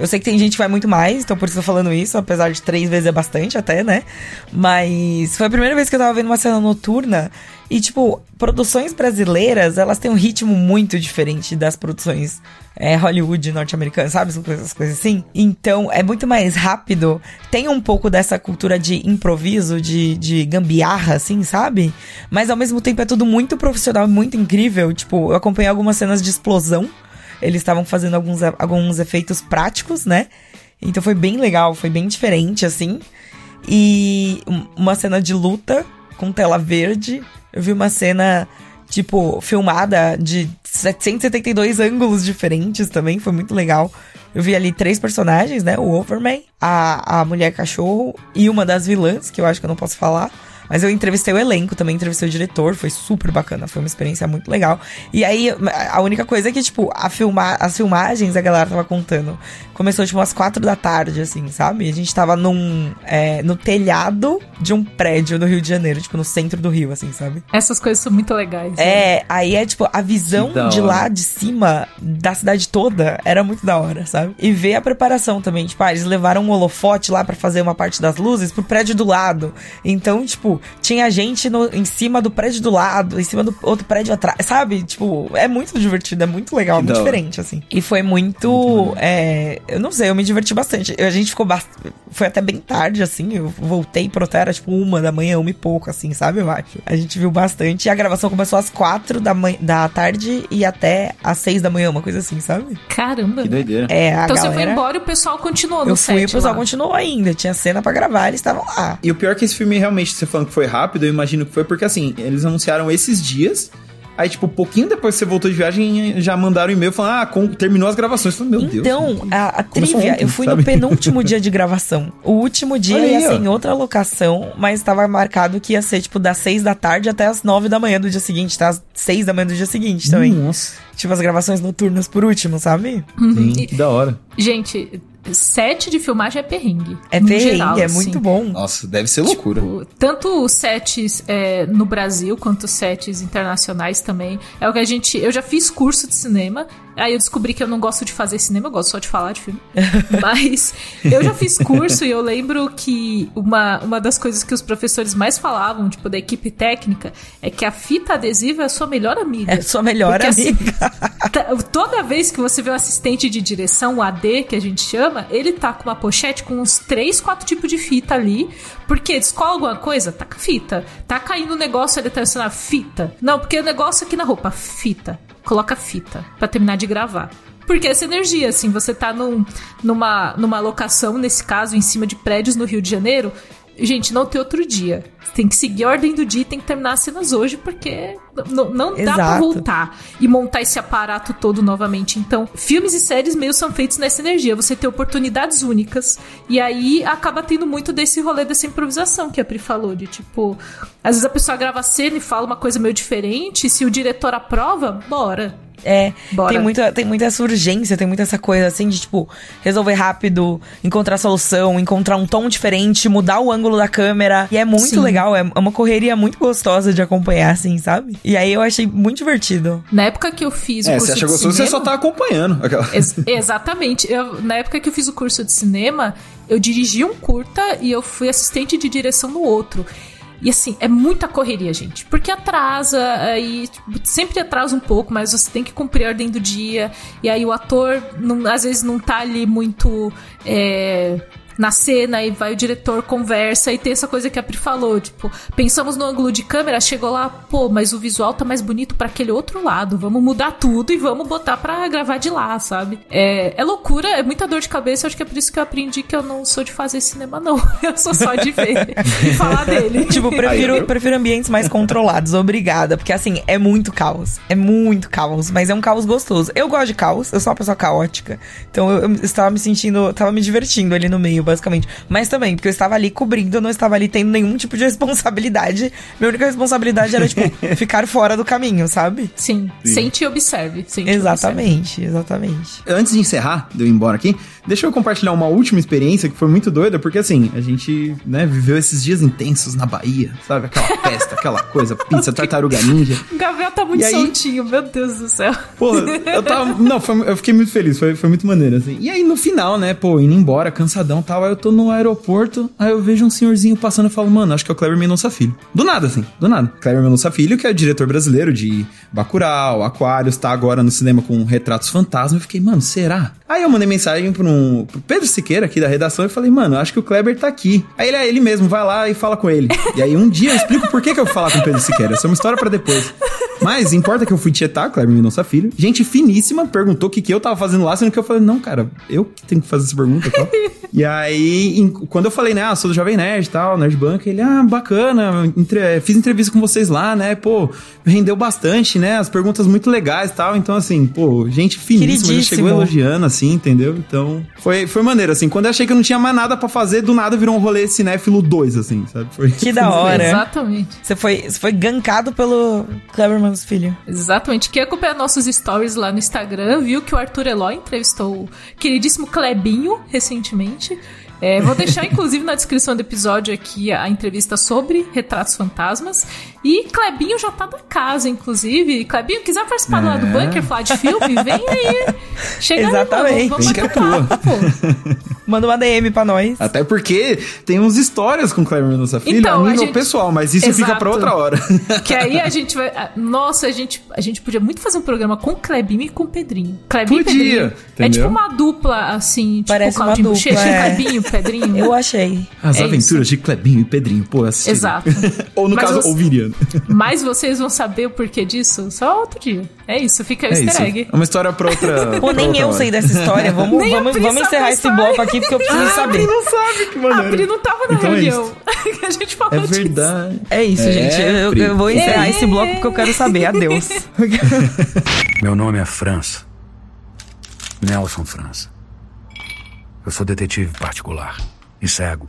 S2: Eu sei que tem gente que vai muito mais, então por isso eu tô falando isso, apesar de três vezes é bastante até, né? Mas foi a primeira vez que eu tava vendo uma cena noturna e, tipo, produções brasileiras, elas têm um ritmo muito diferente das produções é, Hollywood norte-americanas, sabe? Coisas, coisas assim. Então, é muito mais rápido. Tem um pouco dessa cultura de improviso, de, de gambiarra, assim, sabe? Mas ao mesmo tempo é tudo muito profissional, muito incrível. Tipo, eu acompanhei algumas cenas de explosão. Eles estavam fazendo alguns, alguns efeitos práticos, né? Então foi bem legal, foi bem diferente, assim. E um- uma cena de luta com tela verde. Eu vi uma cena, tipo, filmada de 772 ângulos diferentes também, foi muito legal. Eu vi ali três personagens, né? O Overman, a, a mulher cachorro e uma das vilãs, que eu acho que eu não posso falar. Mas eu entrevistei o elenco, também entrevistei o diretor, foi super bacana, foi uma experiência muito legal. E aí, a única coisa é que, tipo, a filma, as filmagens, a galera tava contando, começou, tipo, umas quatro da tarde, assim, sabe? A gente tava num, é, no telhado de um prédio no Rio de Janeiro, tipo, no centro do Rio, assim, sabe?
S1: Essas coisas são muito legais. né?
S2: É, aí é, tipo, a visão de lá de cima, da cidade toda, era muito da hora, sabe? E ver a preparação também, tipo, ah, eles levaram um holofote lá pra fazer uma parte das luzes pro prédio do lado. Então, tipo, tinha gente no, em cima do prédio do lado, em cima do outro prédio atrás, sabe? Tipo, é muito divertido, é muito legal,
S5: Que
S2: muito diferente, assim. E foi muito, é, eu não sei, eu me diverti bastante. Eu- A gente ficou bast... foi até bem tarde, assim, eu voltei pro hotel, era tipo uma da manhã, uma e pouco, assim, sabe, eu acho. A gente viu bastante. E a gravação começou às quatro da, manhã, da tarde e até às seis da manhã, uma coisa assim, sabe?
S1: Caramba.
S5: Que doideira.
S2: É, a
S1: Então você
S2: galera...
S1: foi embora e o pessoal continuou no
S2: Eu fui e o
S1: set
S2: pessoal
S1: lá.
S2: continuou ainda. Tinha cena pra gravar, eles estavam lá.
S5: E o pior é que esse filme realmente, você falando que foi rápido, eu imagino que foi porque assim, eles anunciaram esses dias Aí, tipo, pouquinho depois que você voltou de viagem, já mandaram um e-mail falando, ah, com- terminou as gravações. Eu falei, meu Deus.
S2: Então, a, a trivia,
S5: ontem,
S2: eu fui
S5: sabe?
S2: no penúltimo dia de gravação. O último dia
S5: Olha
S2: ia ser
S5: ó.
S2: em outra locação, mas estava marcado que ia ser, tipo, das seis da tarde até as nove da manhã do dia seguinte, tá? Às seis da manhã do dia seguinte também.
S5: Nossa.
S2: Tipo, as gravações noturnas por último, sabe?
S5: Sim, que da hora.
S1: Gente, set de filmagem é perrengue.
S2: É perrengue,
S1: geral,
S2: é
S1: assim.
S2: muito bom.
S5: Nossa, deve ser loucura.
S1: Tipo, tanto os sets é, no Brasil quanto os sets internacionais também. É o que a gente. Eu já fiz curso de cinema. Aí eu descobri que eu não gosto de fazer cinema, eu gosto só de falar de filme. Mas eu já fiz curso e eu lembro que uma, uma das coisas que os professores mais falavam, tipo, da equipe técnica, é que a fita adesiva é a sua melhor amiga.
S2: É sua melhor
S1: Porque, assim,
S2: amiga.
S1: Tá- Toda vez que você vê um assistente de direção, o AD, que a gente chama, ele tá com uma pochete com uns três, quatro tipos de fita ali. Porque descola alguma coisa, tá com fita. Tá caindo um negócio ali, tá sendo a fita. Não, porque o negócio aqui na roupa, fita. Coloca fita pra terminar de gravar. Porque essa energia, assim, você tá num, numa, numa locação, nesse caso, em cima de prédios no Rio de Janeiro. Gente, não tem outro dia. Tem que seguir a ordem do dia e tem que terminar as cenas hoje, porque n- não dá pra
S2: Exato.
S1: voltar e montar esse aparato todo novamente. Então, filmes e séries meio são feitos nessa energia. Você tem oportunidades únicas. E aí acaba tendo muito desse rolê dessa improvisação que a Pri falou. De tipo, às vezes a pessoa grava a cena e fala uma coisa meio diferente. Se o diretor aprova, bora.
S2: É,
S1: Bora.
S2: tem muita, tem muita essa urgência, tem muita essa coisa assim de, tipo, resolver rápido, encontrar solução, encontrar um tom diferente, mudar o ângulo da câmera. E é muito
S1: Sim.
S2: legal, é uma correria muito gostosa de acompanhar, assim, sabe? E aí eu achei muito divertido.
S1: Na época que eu fiz o
S5: É,
S1: curso
S5: você acha
S1: de
S5: gostoso, você
S1: cinema-
S5: só tá acompanhando. Aquela...
S1: Ex- exatamente. Eu, na época que eu fiz o curso de cinema, eu dirigi um curta e eu fui assistente de direção no outro. E assim, é muita correria, gente. Porque atrasa, aí tipo, sempre atrasa um pouco, mas você tem que cumprir a ordem do dia. E aí o ator, não- às vezes, não tá ali muito. é, na cena e vai o diretor conversa e tem essa coisa que a Pri falou, tipo, pensamos no ângulo de câmera, chegou lá, pô, mas o visual tá mais bonito pra aquele outro lado, vamos mudar tudo e vamos botar pra gravar de lá, sabe? É, é loucura, é muita dor de cabeça, acho que é por isso que eu aprendi que eu não sou de fazer cinema, não. Eu sou só de ver e falar dele.
S2: Tipo, prefiro,
S5: Aí,
S2: prefiro ambientes mais controlados, obrigada. Porque, assim, é muito caos. É muito caos, mas é um caos gostoso. Eu gosto de caos, eu sou uma pessoa caótica. Então eu, eu estava me sentindo, tava me divertindo ali no meio, basicamente. Mas também, porque eu estava ali cobrindo, eu não estava ali tendo nenhum tipo de responsabilidade. Minha única responsabilidade era, tipo, ficar fora do caminho, sabe?
S1: Sim, sente e observe. Sente e observe.
S2: Exatamente, exatamente.
S5: Antes de encerrar, de eu ir embora aqui, deixa eu compartilhar uma última experiência que foi muito doida, porque assim, a gente, né, viveu esses dias intensos na Bahia, sabe? Aquela festa, aquela coisa, pizza, tartaruga ninja.
S1: O Gabriel tá muito
S5: E aí-
S1: soltinho, meu Deus do céu.
S5: Pô, eu tava. Não, foi- eu fiquei muito feliz, foi, foi muito maneiro, assim. E aí, no final, né, pô, indo embora, cansadão e tal, aí eu tô no aeroporto, aí eu vejo um senhorzinho passando e falo, mano, acho que é o Kleber Mendonça Filho. Do nada, assim, do nada. Kleber Mendonça Filho, que é diretor brasileiro de Bacurau, Aquários, tá agora no cinema com Retratos Fantasma. Eu fiquei, mano, será? Aí eu mandei mensagem pro, pro Pedro Siqueira, aqui da redação, e falei, mano, acho que o Kleber tá aqui. Aí ele é ele mesmo, vai lá e fala com ele. E aí um dia eu explico por que, que eu vou falar com o Pedro Siqueira. Essa é uma história pra depois. Mas importa que eu fui tietar, Kleber Mendonça Filho. Gente finíssima perguntou o que, que eu tava fazendo lá, sendo que eu falei, não, cara, eu que tenho que fazer essa pergunta e tal. e aí, em- quando eu falei, né, ah, sou do Jovem Nerd e tal, Nerd Bank, ele, ah, bacana, entre- fiz entrevista com vocês lá, né, pô, rendeu bastante, né, as perguntas muito legais e tal. Então, assim, pô, gente finíssima, já
S2: Queridíssimo.
S5: chegou elogiando, assim, entendeu? Então, foi, foi maneiro, assim. Quando eu achei que eu não tinha mais nada pra fazer, do nada virou um rolê cinéfilo 2, assim, sabe? Foi,
S2: Que da hora.
S1: Exatamente.
S2: Você foi, você foi gankado pelo Cleberman's filho.
S1: Exatamente. Quem acompanha nossos stories lá no Instagram viu que o Arthur Eloy entrevistou o queridíssimo Clebinho recentemente. É, vou deixar, inclusive, na descrição do episódio aqui a entrevista sobre retratos fantasmas. E Clebinho já tá na casa, inclusive. Clebinho, quiser participar lá do
S5: É.
S1: Bunker, falar de filme, vem aí. Chega
S2: Exatamente.
S1: aí, vamos, vamos
S5: é
S1: bater papo, pô.
S2: Manda uma DM pra nós.
S5: Até porque tem uns histórias com o Kleber Mendonça Filho
S1: Então,
S5: a
S1: a
S5: nível
S1: gente-
S5: pessoal, mas isso fica
S1: Exato.
S5: pra outra hora.
S1: Que aí a gente vai. Nossa, a gente, a gente podia muito fazer um programa com o Clebinho e com o Pedrinho. Clebinho
S5: Podia,
S1: e Pedrinho. É
S5: entendeu?
S1: tipo uma dupla, assim, tipo
S2: Parece uma
S1: Claudinho
S2: dupla,
S1: Bochecha,
S2: é.
S1: Clebinho, Pedrinho.
S2: Eu achei.
S5: As
S1: É
S5: aventuras de Clebinho e Pedrinho, pô, assisti.
S1: Exato.
S5: Ou no
S1: Mas
S5: caso,
S1: você-
S5: ouviriam.
S1: Mas vocês vão saber o porquê disso só outro dia. É isso, fica o
S5: É
S1: easter
S5: isso.
S1: egg.
S5: É uma história pra outra.
S2: Pô,
S5: pra
S2: nem
S5: outra
S2: eu
S5: hora.
S2: sei dessa história. Vamos, vamos, vamos encerrar esse bloco aqui aqui porque eu preciso saber.
S5: não sabe que
S1: A
S5: maneiro.
S1: Pri não tava na
S5: Então é
S1: reunião que a gente falou
S5: É
S1: disso.
S5: verdade.
S2: É isso,
S5: É,
S2: gente. Eu,
S5: Pri.
S2: eu vou encerrar
S1: É.
S2: esse bloco porque eu quero saber. Adeus.
S6: Meu nome é França. Nelson França. Eu sou detetive particular e cego.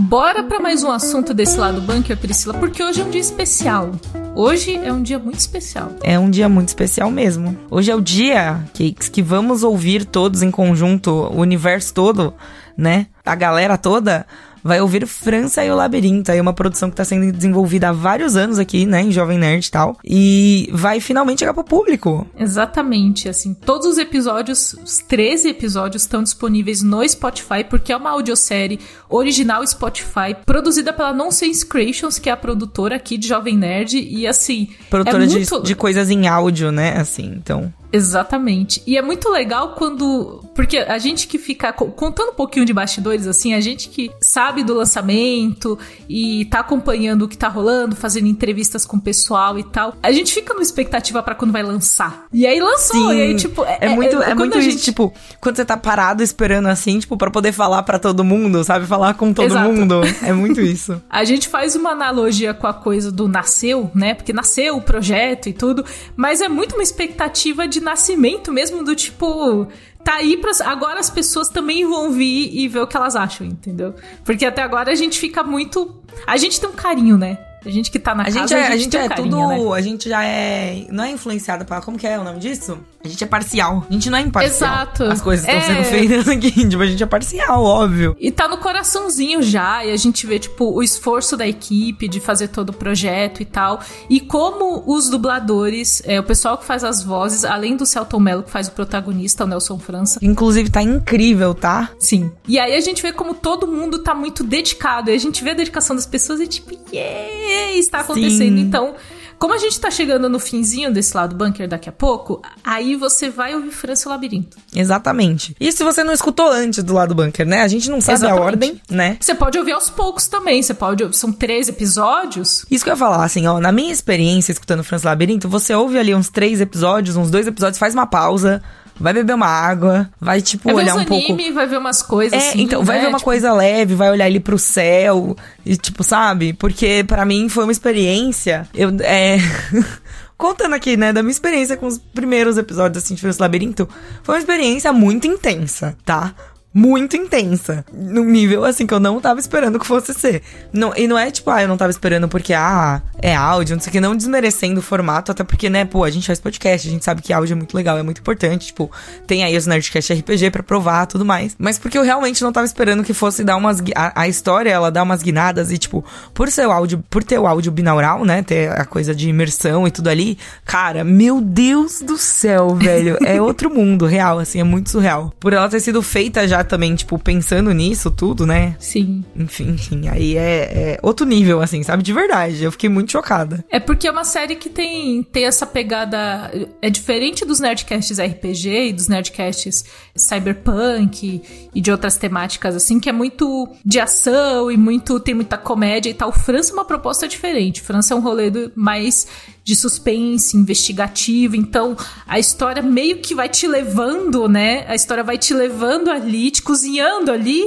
S1: Bora pra mais um assunto desse lado bunker, Priscila, porque hoje é um dia especial. Hoje é um dia muito especial.
S2: É um dia muito especial mesmo. Hoje é o dia, Cakes, que vamos ouvir todos em conjunto, o universo todo, né? A galera toda vai ouvir França e o Labirinto, aí uma produção que tá sendo desenvolvida há vários anos aqui, né, em Jovem Nerd e tal, e vai finalmente chegar pro público.
S1: Exatamente, assim, todos os episódios, os 13 episódios estão disponíveis no Spotify, porque é uma audiosérie original Spotify, produzida pela Nonsense Creations, que é a produtora aqui de Jovem Nerd, e assim...
S2: Produtora
S1: é
S2: de-
S1: muito...
S2: de, coisas em áudio, né, assim, então...
S1: Exatamente. E é muito legal quando. Porque a gente que fica. co- Contando um pouquinho de bastidores, assim, a gente que sabe do lançamento e tá acompanhando o que tá rolando, fazendo entrevistas com o pessoal e tal, a gente fica numa expectativa pra quando vai lançar. E aí lançou, e aí, tipo.
S2: é, muito, é,
S1: quando
S2: muito
S1: a
S2: isso,
S1: gente-
S2: tipo, quando você tá parado esperando assim, tipo, pra poder falar pra todo mundo, sabe? Falar com todo
S1: Exato.
S2: mundo. É muito isso.
S1: A gente faz uma analogia com a coisa do nasceu, né? Porque nasceu o projeto e tudo, mas é muito uma expectativa de nascimento mesmo do tipo. Tá aí pra. Agora as pessoas também vão vir e ver o que elas acham, entendeu? Porque até agora a gente fica muito. A gente tem um carinho, né? A gente que tá na
S2: A
S1: casa,
S2: gente é, a gente
S1: tem um
S2: é
S1: carinho,
S2: tudo.
S1: né?
S2: A gente já é. Não é influenciado pra. Como que é o nome disso? A gente é parcial. A gente não é imparcial.
S1: Exato.
S2: As coisas estão
S1: É.
S2: sendo feitas aqui. Tipo, a gente é parcial, óbvio.
S1: E tá no coraçãozinho já, e a gente vê, tipo, o esforço da equipe de fazer todo o projeto e tal. E como os dubladores, é, o pessoal que faz as vozes, além do Celton Mello, que faz o protagonista, o Nelson França.
S2: Inclusive, tá incrível, tá?
S1: Sim. E aí a gente vê como todo mundo tá muito dedicado. E a gente vê a dedicação das pessoas e, tipo, yeah, está acontecendo.
S2: Sim.
S1: Então. Como a gente tá chegando no finzinho desse lado bunker daqui a pouco, aí você vai ouvir França e o Labirinto.
S2: Exatamente. E se você não escutou antes do lado bunker, né? A gente não sabe a
S1: Exatamente.
S2: ordem, né?
S1: Você pode ouvir aos poucos também. Você pode. São três episódios.
S2: Isso que eu ia falar, assim, ó, na minha experiência escutando Franz Labirinto, você ouve ali uns três episódios, uns dois episódios, faz uma pausa, vai beber uma água, vai, tipo,
S1: Vai
S2: olhar um pouco.
S1: anime, vai ver umas coisas
S2: É,
S1: assim,
S2: então, vai
S1: né?
S2: ver uma
S1: Tipo,
S2: coisa leve, vai olhar ali pro céu, e tipo, sabe? Porque pra mim foi uma experiência. Eu, é. Contando aqui, né, da minha experiência com os primeiros episódios, assim, de França Labirinto, foi uma experiência muito intensa, tá? Muito intensa. Num nível, assim, que eu não tava esperando que fosse ser. Não, e não é tipo, ah, eu não tava esperando porque, ah, é áudio, não sei o que, não desmerecendo o formato, até porque, né, pô, a gente faz podcast, a gente sabe que áudio é muito legal, é muito importante, tipo, tem aí os Nerdcast RPG pra provar, tudo mais. Mas porque eu realmente não tava esperando que fosse dar umas... A, a história, ela dá umas guinadas e, tipo, por ser o áudio, por ter o áudio binaural, né, ter a coisa de imersão e tudo ali, cara, meu Deus do céu, velho, é outro mundo, real, assim, é muito surreal. Por ela ter sido feita já também, tipo, pensando nisso tudo, né,
S1: Sim.
S2: enfim, enfim, aí é, é outro nível, assim, sabe? De verdade. Eu fiquei muito chocada.
S1: É porque é uma série que tem, tem essa pegada. É diferente dos Nerdcasts RPG e dos Nerdcasts Cyberpunk e de outras temáticas, assim, que é muito de ação e muito. tem muita comédia e tal. França é uma proposta diferente. França é um rolê do- mais de suspense, investigativo. Então, a história meio que vai te levando, né? A história vai te levando ali, te cozinhando ali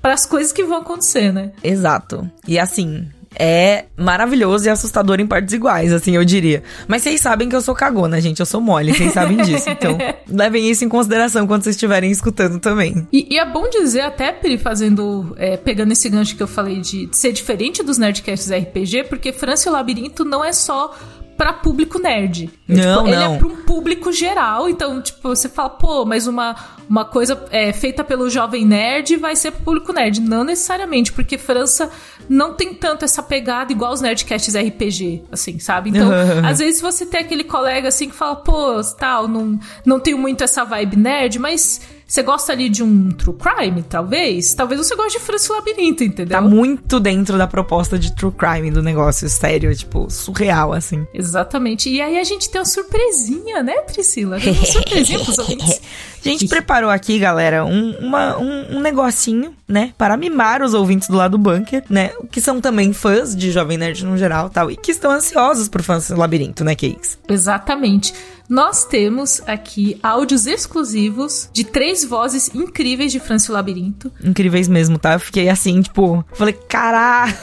S1: para as coisas que vão acontecer, né?
S2: Exato. E assim. É maravilhoso e assustador em partes iguais, assim, eu diria. Mas vocês sabem que eu sou cagona, gente. Eu sou mole, vocês sabem disso. Então, levem isso em consideração quando vocês estiverem escutando também.
S1: E, e é bom dizer, até, Pri, fazendo. é, pegando esse gancho que eu falei de, de ser diferente dos Nerdcasts RPG, porque França e o Labirinto não é só pra público nerd.
S2: Não,
S1: Ele
S2: não.
S1: é pra um público geral, então, tipo, você fala, pô, mas uma, uma coisa é, feita pelo jovem nerd vai ser pro público nerd. Não necessariamente, porque França não tem tanto essa pegada igual os Nerdcasts RPG, assim, sabe? Então, às vezes você tem aquele colega assim que fala, pô, tal, não, não tenho muito essa vibe nerd, mas você gosta ali de um true crime, talvez? Talvez você goste de França o Labirinto, entendeu?
S2: Tá muito dentro da proposta de true crime do negócio, sério, tipo, surreal, assim.
S1: Exatamente. E aí a gente tem uma surpresinha, né, Priscila? Tem uma surpresinha pros ouvintes.
S2: A gente preparou aqui, galera, um, uma- um, um negocinho, né? Para mimar os ouvintes do lado do bunker, né? Que são também fãs de Jovem Nerd no geral tal. E que estão ansiosos por fãs do labirinto, né, Cakes?
S1: Exatamente. Nós temos aqui áudios exclusivos de três vozes incríveis de França e o Labirinto.
S2: Incríveis mesmo, tá? Eu fiquei assim, tipo, falei, caralho.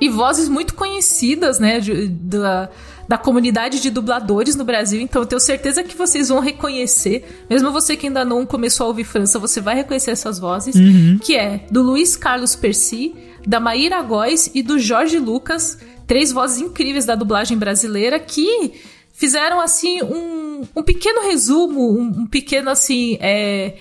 S1: E vozes muito conhecidas, né, de- da, da comunidade de dubladores no Brasil. Então eu tenho certeza que vocês vão reconhecer. Mesmo você que ainda não começou a ouvir França, você vai reconhecer essas vozes. Que é do Luiz Carlos Percy, da Maíra Góes e do Jorge Lucas. Três vozes incríveis da dublagem brasileira que fizeram, assim, um, um pequeno resumo, um, um pequeno, assim, é,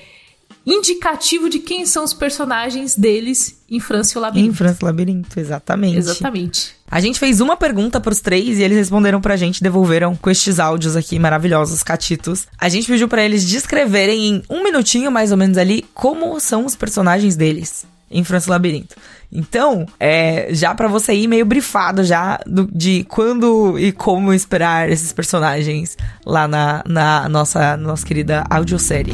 S1: indicativo de quem são os personagens deles em França e o Labirinto.
S2: Em França Labirinto, exatamente.
S1: Exatamente.
S2: A gente fez uma pergunta pros três e eles responderam pra gente, devolveram com estes áudios aqui maravilhosos, catitos. A gente pediu pra eles descreverem em um minutinho mais ou menos ali como são os personagens deles em França Labirinto. Então, é, já pra você ir meio brifado já do- de quando e como esperar esses personagens lá na, na nossa, nossa querida audiosérie.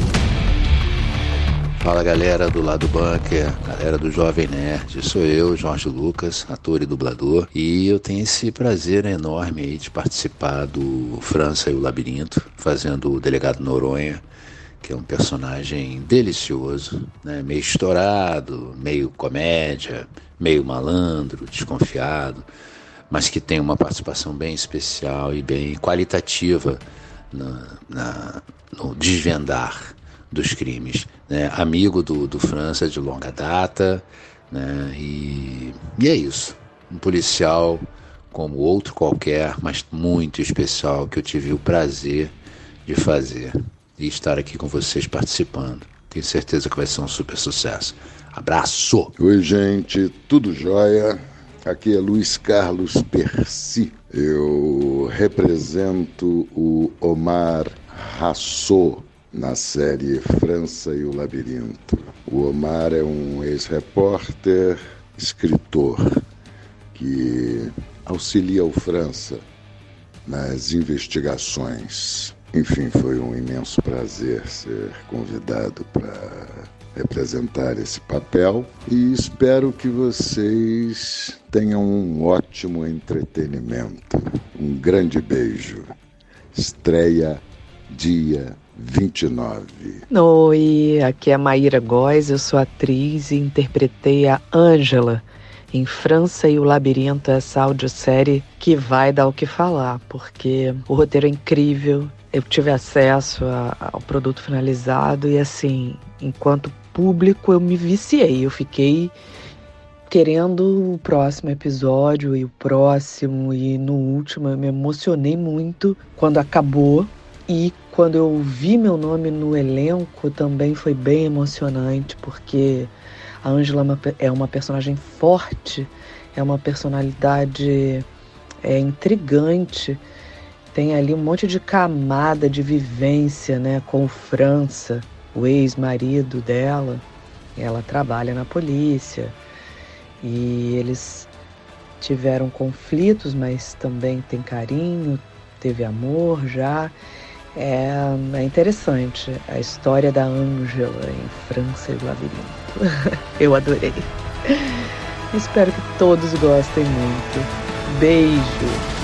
S7: Fala galera do lado bunker, galera do Jovem Nerd, sou eu, Jorge Lucas, ator e dublador, e eu tenho esse prazer enorme de participar do França e o Labirinto, fazendo o Delegado Noronha, que é um personagem delicioso, né? meio estourado, meio comédia, meio malandro, desconfiado, mas que tem uma participação bem especial e bem qualitativa na, na- no desvendar dos crimes. Né? Amigo do, do França de longa data, né? e, e é isso. Um policial como outro qualquer, mas muito especial, que eu tive o prazer de fazer e estar aqui com vocês participando. Tenho certeza que vai ser um super sucesso. Abraço!
S8: Oi, gente, tudo jóia? Aqui é Luiz Carlos Percy. Eu represento o Omar Rassot na série França e o Labirinto. O Omar é um ex-repórter, escritor, que auxilia o França nas investigações. Enfim, foi um imenso prazer ser convidado para representar esse papel e espero que vocês tenham um ótimo entretenimento. Um grande beijo. Estreia dia 29.
S9: Oi, aqui é Maíra Góes, eu sou atriz e interpretei a Ângela em França e o Labirinto, essa audiosérie que vai dar o que falar, porque o roteiro é incrível, eu tive acesso a- ao produto finalizado e assim, enquanto público eu me viciei, eu fiquei querendo o próximo episódio e o próximo e no último eu me emocionei muito quando acabou. E quando eu vi meu nome no elenco também foi bem emocionante, porque a Angela é uma é personagem forte, é uma personalidade é, intrigante, tem ali um monte de camada de vivência né, com o França, o ex-marido dela. Ela trabalha na polícia e eles tiveram conflitos, mas também tem carinho, teve amor já. É, é interessante a história da Ângela em França e o Labirinto. Eu adorei. Espero que todos gostem muito. Beijo!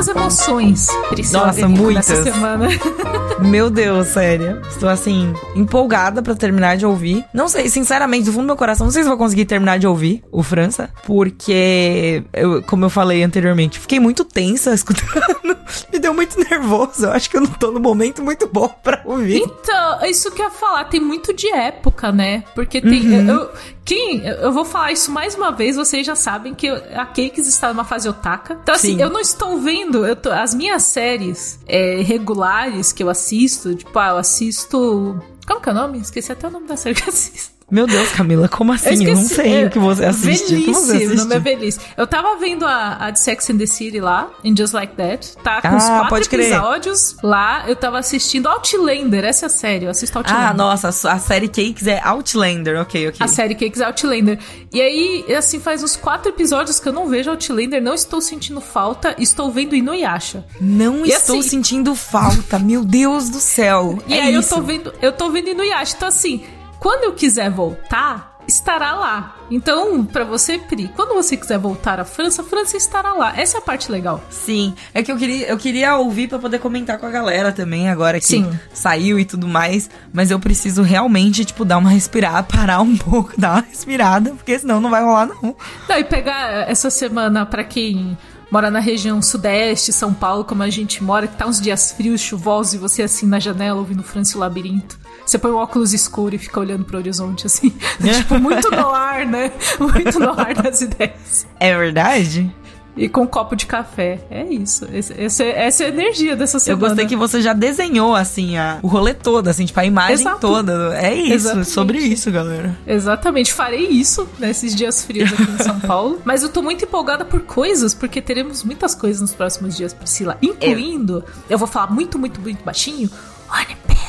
S1: Muitas emoções, Priscila
S2: Nossa, muitas.
S1: nessa semana.
S2: Meu Deus, sério. Estou assim, empolgada pra terminar de ouvir. Não sei, sinceramente, do fundo do meu coração, não sei se vou conseguir terminar de ouvir o França, porque, eu, como eu falei anteriormente, fiquei muito tensa escutando. Me deu muito nervoso. Eu acho que eu não tô no momento muito bom pra ouvir.
S1: Então, isso que eu ia falar, tem muito de época, né? Porque tem.
S2: Uhum.
S1: Eu, quem, eu vou falar isso mais uma vez, vocês já sabem que a Cakes está numa fase otaka. Então, assim,
S2: Sim.
S1: eu não estou vendo. Eu tô- as minhas séries é, regulares que eu assisto, tipo, ah, eu assisto. Como que é o nome? Esqueci até o nome da série que eu assisto.
S2: Meu Deus, Camila, como assim? Eu, não
S1: esqueci.
S2: sei
S1: É,
S2: o que você assiste. Que você
S1: Velhice, o nome é
S2: assiste?
S1: velhice. Eu tava vendo a, a de Sex and the City lá, em Just Like That. Tá com
S2: Ah,
S1: os quatro
S2: pode crer.
S1: episódios lá. Eu tava assistindo Outlander, essa é a série. Eu assisto Outlander.
S2: Ah, nossa, a série Cakes é Outlander. Ok, ok.
S1: A série Cakes é Outlander. E aí, assim, faz uns quatro episódios que eu não vejo Outlander, não estou sentindo falta, estou vendo Inuyasha.
S2: Não
S1: E
S2: estou
S1: assim-
S2: sentindo falta, meu Deus do céu.
S1: E
S2: é
S1: aí
S2: isso.
S1: eu tô vendo, eu tô vendo Inuyasha. Então, assim, quando eu quiser voltar, estará lá. Então, pra você, Pri, quando você quiser voltar à França, a França estará lá. Essa é a parte legal.
S2: Sim, é que eu queria, eu queria ouvir pra poder comentar com a galera também, agora que
S1: Sim.
S2: saiu e tudo mais. Mas eu preciso realmente, tipo, dar uma respirada, parar um pouco, dar uma respirada, porque senão não vai rolar, não.
S1: Não, e pegar essa semana pra quem mora na região sudeste, São Paulo, como a gente mora, que tá uns dias frios, chuvosos, e você assim na janela ouvindo França e o Labirinto. Você põe um óculos escuro e fica olhando pro horizonte, assim. tipo, muito no ar, né? Muito no ar das ideias.
S2: É verdade?
S1: E com um copo de café. É isso. Esse- esse- essa é a energia dessa
S2: Eu
S1: semana.
S2: gostei que você já desenhou, assim, a, o rolê todo, assim, tipo, a imagem
S1: Exato.
S2: toda. É isso,
S1: Exatamente.
S2: sobre isso, galera.
S1: Exatamente, farei isso nesses dias frios aqui em São Paulo. Mas eu tô muito empolgada por coisas, porque teremos muitas coisas nos próximos dias, Priscila. Incluindo, eu vou falar muito, muito, muito baixinho, One Piece.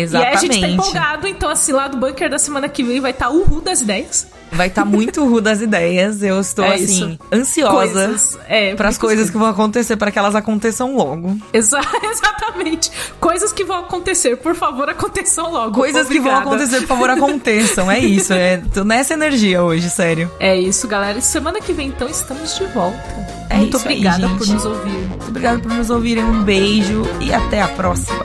S2: Exatamente.
S1: E aí a gente tá empolgado, então assim, lá do bunker da semana que vem vai estar o Ru das ideias.
S2: Vai estar muito ruim das ideias. Eu estou,
S1: É
S2: assim,
S1: isso.
S2: ansiosa
S1: Coisas, é,
S2: para as coisas que vão acontecer, para que elas aconteçam logo.
S1: Exa- exatamente. Coisas que vão acontecer, por favor, aconteçam logo.
S2: Coisas que vão
S1: Obrigada.
S2: acontecer, por favor, aconteçam. É isso, é, tô nessa energia hoje, sério.
S1: É isso, galera. Semana que vem, então, estamos de volta.
S2: É
S1: Muito
S2: isso aí,
S1: obrigada
S2: gente.
S1: por nos ouvir.
S2: Muito obrigada por nos ouvirem. Um beijo e até a próxima.